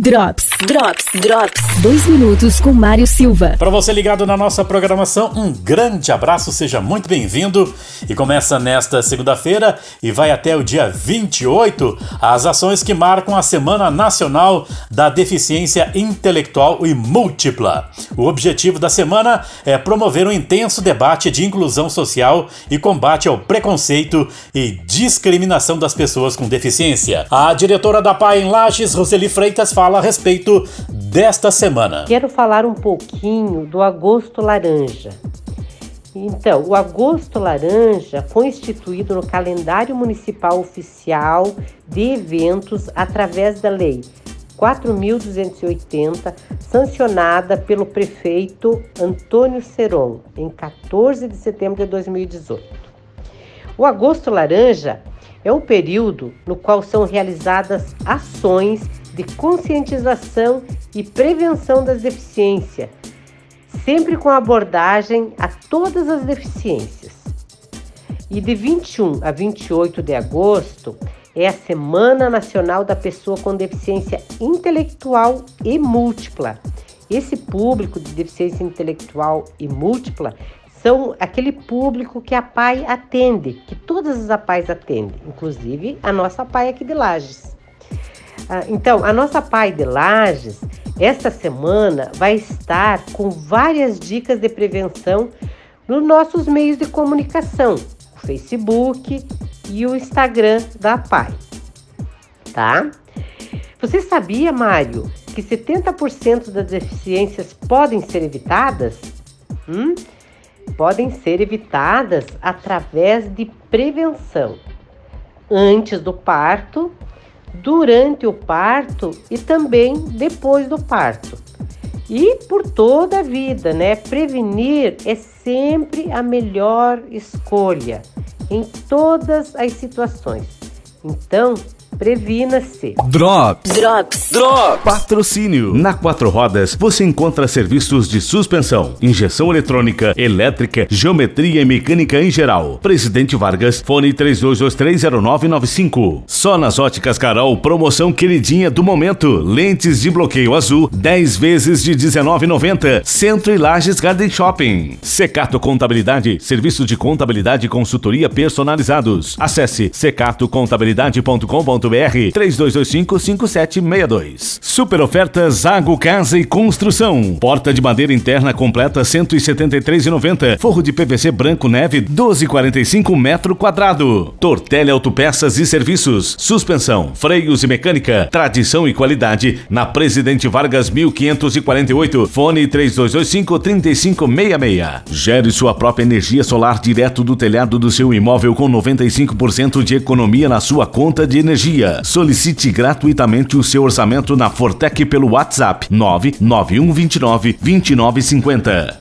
Drops, Drops, Drops. Dois minutos com Mário Silva. Para você ligado na nossa programação, um grande abraço, seja muito bem-vindo. E começa nesta segunda-feira e vai até o dia 28 as ações que marcam a Semana Nacional da Deficiência Intelectual e Múltipla. O objetivo da semana é promover um intenso debate de inclusão social e combate ao preconceito e discriminação das pessoas com deficiência. A diretora da PAI em Lages, Roseli Freitas, fala a respeito desta semana. Quero falar um pouquinho do Agosto Laranja. Então, o Agosto Laranja foi instituído no calendário municipal oficial de eventos através da Lei 4.280, sancionada pelo prefeito Antônio Seron, em 14 de setembro de 2018. O Agosto Laranja é um período no qual são realizadas ações de conscientização e prevenção das deficiências, sempre com abordagem a todas as deficiências. E de 21 a 28 de agosto é a Semana Nacional da Pessoa com Deficiência Intelectual e Múltipla. Esse público de deficiência intelectual e múltipla são aquele público que a PAI atende, que todas as APAIs atendem, inclusive a nossa PAI aqui de Lages. Ah, então, a nossa Pai de Lages, esta semana, vai estar com várias dicas de prevenção nos nossos meios de comunicação, o Facebook e o Instagram da Pai. Tá? Você sabia, Mário, que 70% das deficiências podem ser evitadas? Hum? Podem ser evitadas através de prevenção. Antes do parto, durante o parto e também depois do parto. E por toda a vida, né? Prevenir é sempre a melhor escolha em todas as situações. Então, Previna-se. Drops. Drops. Drops. Patrocínio. Na Quatro Rodas você encontra serviços de suspensão, injeção eletrônica, elétrica, geometria e mecânica em geral. Presidente Vargas, fone 32230995. Só nas óticas Carol, promoção queridinha do momento. Lentes de bloqueio azul, 10 vezes de 19,90. Centro e Lages Garden Shopping. Secato Contabilidade, serviço de contabilidade e consultoria personalizados. Acesse secatocontabilidade.com.br 32255762. Super ofertas Água Casa e Construção. Porta de madeira interna completa 173,90. Forro de PVC branco neve 12,45 metro quadrado. Tortelli Autopeças e Serviços. Suspensão, freios e mecânica. Tradição e qualidade na Presidente Vargas 1548. Fone 3225 3566. Gere sua própria energia solar direto do telhado do seu imóvel com 95% de economia na sua conta de energia energia. Solicite gratuitamente o seu orçamento na Fortec pelo WhatsApp 99129 2950.